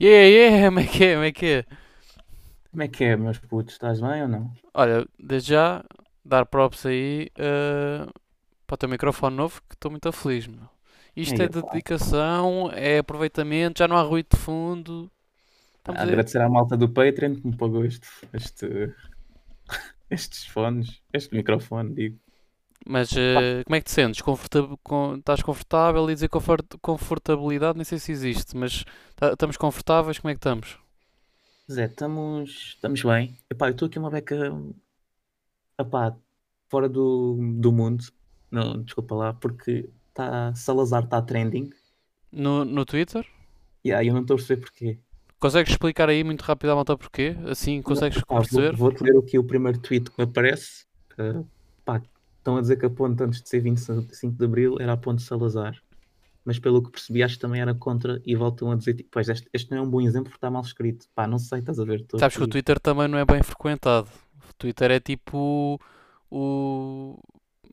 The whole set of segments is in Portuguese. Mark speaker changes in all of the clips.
Speaker 1: Yeah, yeah, como é que é, como é que é?
Speaker 2: Como é que é, meus putos? Estás bem ou não?
Speaker 1: Olha, desde já, dar props aí eh, para o teu microfone novo, que estou muito feliz, meu. Isto é
Speaker 2: pá.
Speaker 1: dedicação, é aproveitamento, já não há ruído de fundo. Estamos a...
Speaker 2: Agradecer à malta do Patreon que me pagou este, este, estes fones, este microfone, digo.
Speaker 1: Mas eh, como é que te sentes? Confortab- com- Estás confortável? E dizer confort- confortabilidade, nem sei se existe, mas estamos confortáveis? Como é que estamos?
Speaker 2: Zé, estamos, estamos bem. Epá, eu estou aqui uma beca, epá, fora do, do mundo. Não, desculpa lá, porque tá, Salazar está trending.
Speaker 1: No, no Twitter?
Speaker 2: E aí eu não estou a perceber porquê.
Speaker 1: Consegues explicar aí muito rápido à malta porquê? Assim consegues
Speaker 2: vou,
Speaker 1: perceber?
Speaker 2: vou-te ler aqui o primeiro tweet que me aparece. Uh, pá, estão a dizer que a ponte antes de ser 25 de Abril era a ponte Salazar. Mas pelo que percebi, acho que também era contra e voltam a dizer, tipo, pois este, este não é um bom exemplo porque está mal escrito. Pá, não sei, estás a ver?
Speaker 1: Sabes que o
Speaker 2: aqui.
Speaker 1: Twitter também não é bem frequentado. O Twitter é tipo o.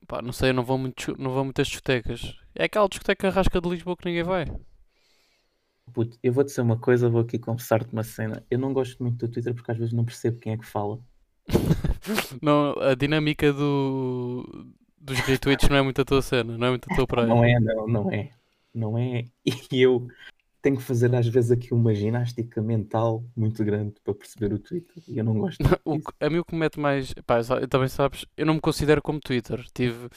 Speaker 1: Pá, não sei, eu não vou, muito, não vou muitas discotecas. É aquela discoteca rasca de Lisboa que ninguém vai.
Speaker 2: Puto, eu vou dizer uma coisa, vou aqui confessar-te uma cena. Eu não gosto muito do Twitter porque às vezes não percebo quem é que fala.
Speaker 1: Não, a dinâmica do, dos retweets não é muito a tua cena, não é muito a tua praia.
Speaker 2: Não é, não, não é. Não é. E eu tenho que fazer às vezes aqui uma ginástica mental muito grande para perceber o Twitter. E eu não gosto muito
Speaker 1: O a mim o que me mete mais. Pá, sa- também sabes, eu não me considero como Twitter. Tive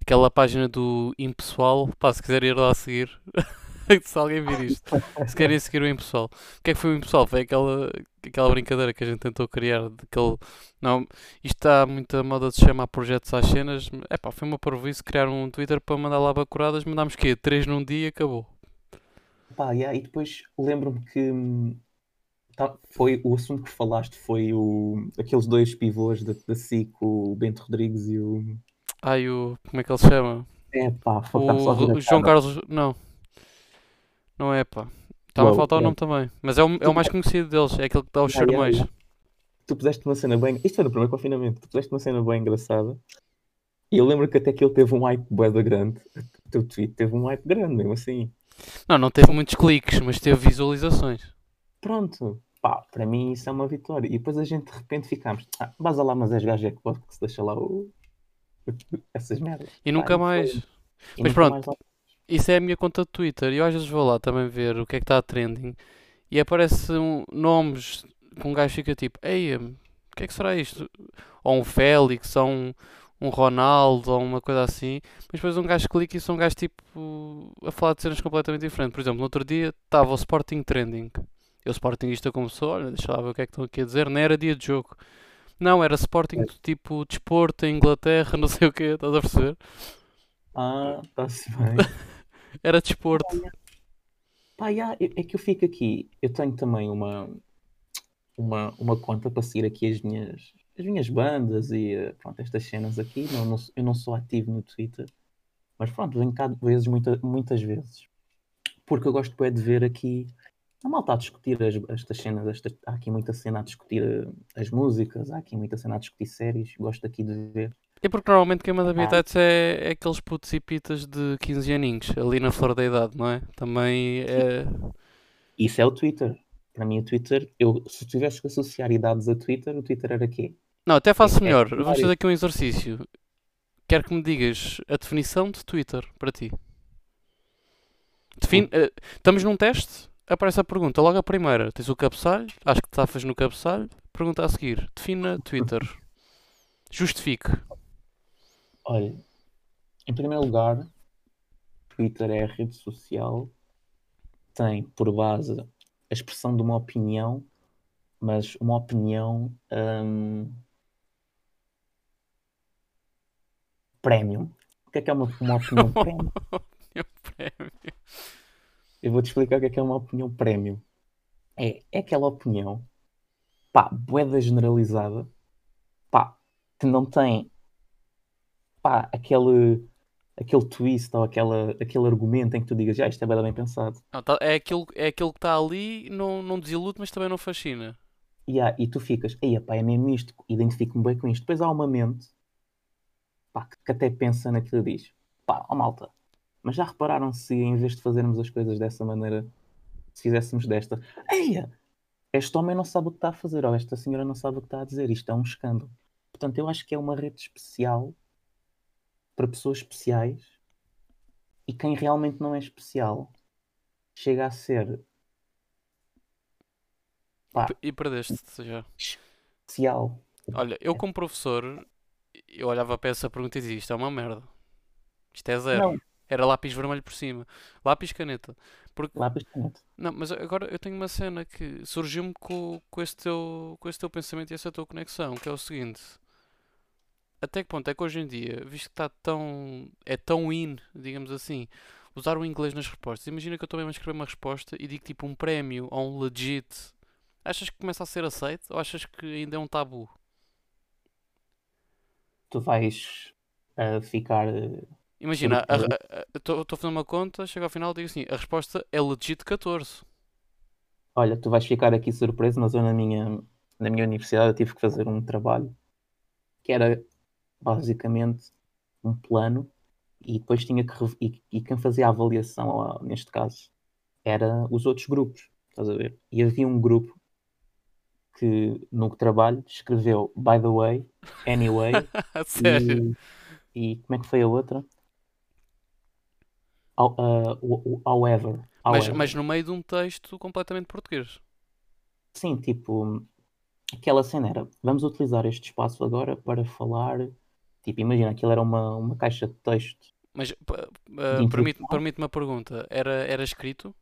Speaker 1: aquela página do Impessoal. Pá, se quiser ir lá seguir, se alguém vir isto, se querem seguir o Impessoal. O que é que foi o Impessoal? Foi aquela, aquela brincadeira que a gente tentou criar. Daquele, não, isto está muita moda de se chamar projetos às cenas. É pá, foi uma parvoíce criar um Twitter para mandar lá bacuradas. Mandámos quê? Três num dia e acabou.
Speaker 2: Pá, yeah, e depois lembro-me que hum, tá- foi o assunto que falaste foi o, aqueles dois pivôs da, da SIC, o Bento Rodrigues e o.
Speaker 1: Ai, o. Como é que ele se chama?
Speaker 2: É pá,
Speaker 1: O, o João. Carlos. Não. Não é, pá. Estava a
Speaker 2: Uau,
Speaker 1: faltar o
Speaker 2: é.
Speaker 1: nome também. Mas é o, é o mais conhecido deles. É aquele que dá os
Speaker 2: Yeah, yeah,
Speaker 1: charmeios.
Speaker 2: Tu puseste uma cena bem. Isto foi no primeiro confinamento. Tu puseste uma cena bem engraçada. E eu lembro que até que ele teve um hype bué da grande. O teu tweet teve um hype grande, mesmo assim.
Speaker 1: Não, não teve muitos cliques, mas teve visualizações.
Speaker 2: Pronto. Pá, para mim isso é uma vitória. E depois a gente de repente ficámos. Ah, vaza lá, mas és gajo é que pode que se deixa lá o... essas merdas.
Speaker 1: E
Speaker 2: Pá,
Speaker 1: nunca mais.
Speaker 2: foi- e
Speaker 1: Mas
Speaker 2: nunca
Speaker 1: pronto.
Speaker 2: mais lá-
Speaker 1: Isso é a minha conta de Twitter. E eu às vezes vou lá também ver o que é que está a trending. E aparece um, nomes que um gajo fica tipo: Ei, o que é que será isto? Ou um Félix, ou um, um Ronaldo, ou uma coisa assim. Mas depois um gajo clica e são um gajo tipo a falar de cenas completamente diferentes. Por exemplo, no outro dia estava o Sporting Trending. Eu, Sportingista, começou: Olha, deixa lá ver o que é que estão aqui a dizer. Não era dia de jogo. Não, era Sporting
Speaker 2: É.
Speaker 1: do tipo desporto em Inglaterra, não sei o que, estás a perceber?
Speaker 2: Ah, está-se bem.
Speaker 1: Era desporto.
Speaker 2: Pá, yeah, é é que eu fico aqui. Eu tenho também uma, uma, uma conta para seguir aqui as minhas, as minhas bandas e eh, pronto, estas cenas aqui. Não, não- eu não sou ativo no Twitter, mas pronto, venho cá vezes, muita, muitas vezes. Porque eu gosto bué de ver aqui a malta a discutir as, estas cenas. Há aqui muita cena a discutir eh, as músicas, há aqui muita cena a discutir séries. Gosto aqui de ver.
Speaker 1: E porque normalmente quem manda
Speaker 2: Ah.
Speaker 1: habitats é, é aqueles putos e pitas de 15 aninhos, ali na flor da idade, não é? Também é.
Speaker 2: Isso é o Twitter. Para mim, o Twitter, eu, se tivesse que associar idades a Twitter, o Twitter era quê?
Speaker 1: Não, até faço
Speaker 2: É
Speaker 1: melhor.
Speaker 2: secundário.
Speaker 1: Vamos fazer aqui um exercício. Quero que me digas a definição de Twitter para ti. Define... eh, estamos num teste, aparece a pergunta, logo a primeira. Tens o cabeçalho, acho que te safas no cabeçalho. Pergunta a seguir: defina Twitter. Justifique.
Speaker 2: Olha, em primeiro lugar, Twitter é a rede social, tem por base a expressão de uma opinião, mas uma opinião hum, premium. O que é que é uma, uma opinião premium? Eu vou-te explicar o que é que é uma opinião premium. É, é aquela opinião, pá, boeda generalizada, pá, que não tem, pá, aquele, aquele twist ou aquela, aquele argumento em que tu digas, já, isto é da bem pensado.
Speaker 1: Não, tá- é, aquilo, é aquilo que está ali, não, não desilude, mas também não fascina.
Speaker 2: E, há- e tu ficas, ei, pá, é mesmo isto, identifico-me bem com isto. Depois há uma mente, pá, que, que até pensa naquilo e diz, pá, ó malta, mas já repararam se em vez de fazermos as coisas dessa maneira, se fizéssemos desta. Eia! Este homem não sabe o que está a fazer, ou esta senhora não sabe o que está a dizer. Isto é um escândalo. Portanto, eu acho que é uma rede especial para pessoas especiais e quem realmente não é especial chega a ser pá,
Speaker 1: E perdeste-te já.
Speaker 2: especial.
Speaker 1: Olha, eu como professor, eu olhava para essa pergunta e dizia, isto é uma merda. Isto é zero.
Speaker 2: Não,
Speaker 1: Era lápis vermelho por cima. Lápis caneta. Porque,
Speaker 2: lápis caneta.
Speaker 1: não, mas agora eu tenho uma cena que surgiu-me com, com, esse teu, com esse teu pensamento e essa tua conexão, que é o seguinte. Até que ponto é que hoje em dia, visto que está tão, é tão in, digamos assim, usar o inglês nas respostas. Imagina que eu estou mesmo a escrever uma resposta e digo tipo um prémio ou um legit. Achas que começa a ser aceito ou achas que ainda é um tabu?
Speaker 2: Tu vais ah, ficar. eh,
Speaker 1: Imagina, estou a fazer uma conta, chego ao final e digo assim, a resposta é legit 14.
Speaker 2: Olha, tu vais ficar aqui surpreso, mas eu na minha, na minha universidade eu tive que fazer um trabalho que era basicamente um plano e depois tinha que e, e quem fazia a avaliação neste caso era os outros grupos, estás a ver? E havia um grupo que no trabalho escreveu by the way, anyway
Speaker 1: sério.
Speaker 2: e, e como é que foi a outra? How- ah, however,
Speaker 1: Mas,
Speaker 2: however.
Speaker 1: mas no meio de um texto completamente português.
Speaker 2: Sim, tipo, aquela cena era, vamos utilizar este espaço agora para falar, tipo, imagina, aquilo era uma, uma caixa de texto,
Speaker 1: Mas ah,
Speaker 2: De
Speaker 1: permite, uma pergunta. Era, era escrito?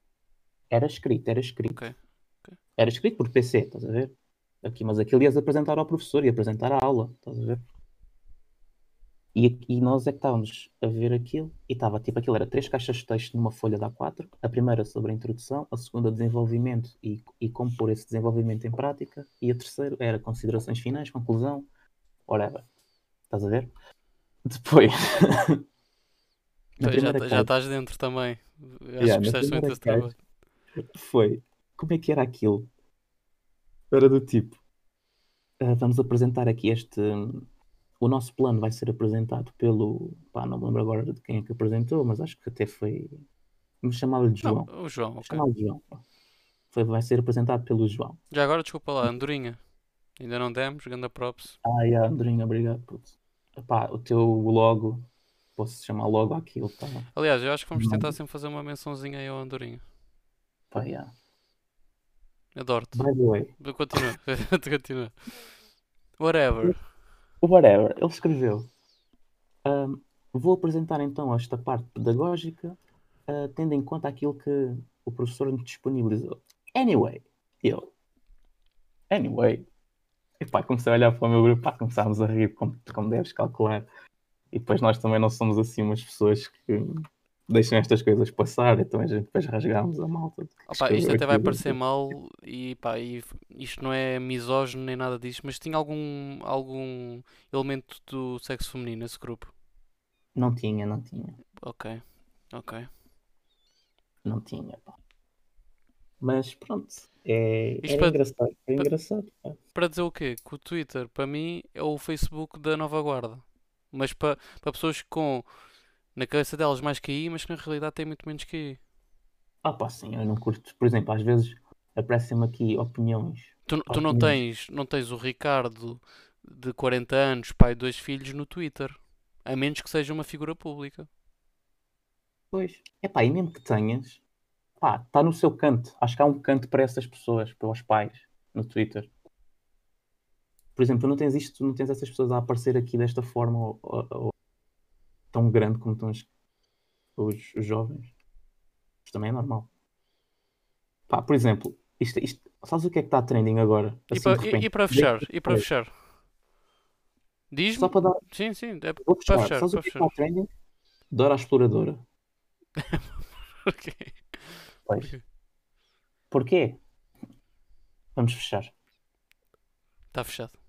Speaker 2: era escrito, era escrito.
Speaker 1: Ok, ok.
Speaker 2: Era escrito por PC, estás a ver? Aqui, mas aquilo ias apresentar ao professor, ia apresentar a aula, estás a ver? E, e nós é que estávamos a ver aquilo, e estava, tipo, aquilo era três caixas de texto numa folha de A4, a primeira sobre a introdução, a segunda desenvolvimento e, e como pôr esse desenvolvimento em prática, e a terceira era considerações finais, conclusão, whatever. Estás a ver? Depois,
Speaker 1: Então, já,
Speaker 2: primeira
Speaker 1: já estás dentro também. Acho
Speaker 2: Yeah,
Speaker 1: que gostaste muito desse trabalho.
Speaker 2: foi. Como é que era aquilo? Era do tipo. ah, vamos apresentar aqui este. O nosso plano vai ser apresentado pelo. Pá, não me lembro agora de quem é que apresentou, mas acho que até foi. Vamos chamá-lo de João.
Speaker 1: Não, o João,
Speaker 2: Vamos
Speaker 1: ok.
Speaker 2: chamá-lo de João. Foi, vai ser apresentado pelo João.
Speaker 1: Já agora, desculpa lá, Andorinha. Ainda não demos, ganda props.
Speaker 2: Ah, yeah, Andrinho, obrigado. Puto. Epá, o teu logo. Posso chamar logo aquilo, tá?
Speaker 1: Aliás, eu acho que vamos tentar sempre fazer uma mençãozinha aí ao Andorinha.
Speaker 2: Pá, yeah.
Speaker 1: Adoro-te.
Speaker 2: By the way,
Speaker 1: Continua, continua. Whatever.
Speaker 2: whatever, ele escreveu. Ahm, vou apresentar então esta parte pedagógica, ah, tendo em conta aquilo que o professor nos disponibilizou. Anyway, eu. Anyway. E pá, comecei a olhar para o meu grupo, pá, começámos a rir, como, como deves calcular. E depois nós também não somos assim umas pessoas que deixam estas coisas passar, então a gente depois rasgámos a malta.
Speaker 1: Opa, isto até vai parecer mal e pá, e isto não é misógino nem nada disso, mas tinha algum, algum elemento do sexo feminino nesse grupo.
Speaker 2: Não tinha, não tinha.
Speaker 1: Ok, ok.
Speaker 2: Não tinha, pá. Mas pronto, é,
Speaker 1: Isto
Speaker 2: era
Speaker 1: para-
Speaker 2: engraçado. Era
Speaker 1: para-
Speaker 2: engraçado. pá.
Speaker 1: Para dizer o quê? Que o Twitter, para mim, é o Facebook da nova guarda. Mas para, para pessoas com, na cabeça delas, mais que aí, mas que na realidade têm muito menos que aí.
Speaker 2: Ah, pá, sim, eu não curto. Por exemplo, às vezes aparecem-me aqui opiniões.
Speaker 1: Tu, tu não tens, não tens o Ricardo de 40 anos, pai de dois filhos, no Twitter. A menos que seja uma figura pública.
Speaker 2: Pois. É pá, e mesmo que tenhas, pá, está no seu canto. Acho que há um canto para essas pessoas, para os pais, no Twitter. Por exemplo, tu não tens isto, não tens essas pessoas a aparecer aqui desta forma ou- ou- ou tão grande como estão os, os- os jovens. Isto também é normal. Pá, por exemplo, isto, isto, sabes o que é que está trending agora?
Speaker 1: E,
Speaker 2: Assim,
Speaker 1: para,
Speaker 2: de
Speaker 1: e- e para fechar? E para fechar? Diz-me?
Speaker 2: Só para dar.
Speaker 1: Sim, sim, é
Speaker 2: Vou
Speaker 1: para fechar.
Speaker 2: Sabes
Speaker 1: para
Speaker 2: o que é que
Speaker 1: fechar.
Speaker 2: está trending? Dora a Exploradora.
Speaker 1: Ok.
Speaker 2: Pois.
Speaker 1: Ok.
Speaker 2: Porquê? Vamos fechar.
Speaker 1: Está fechado.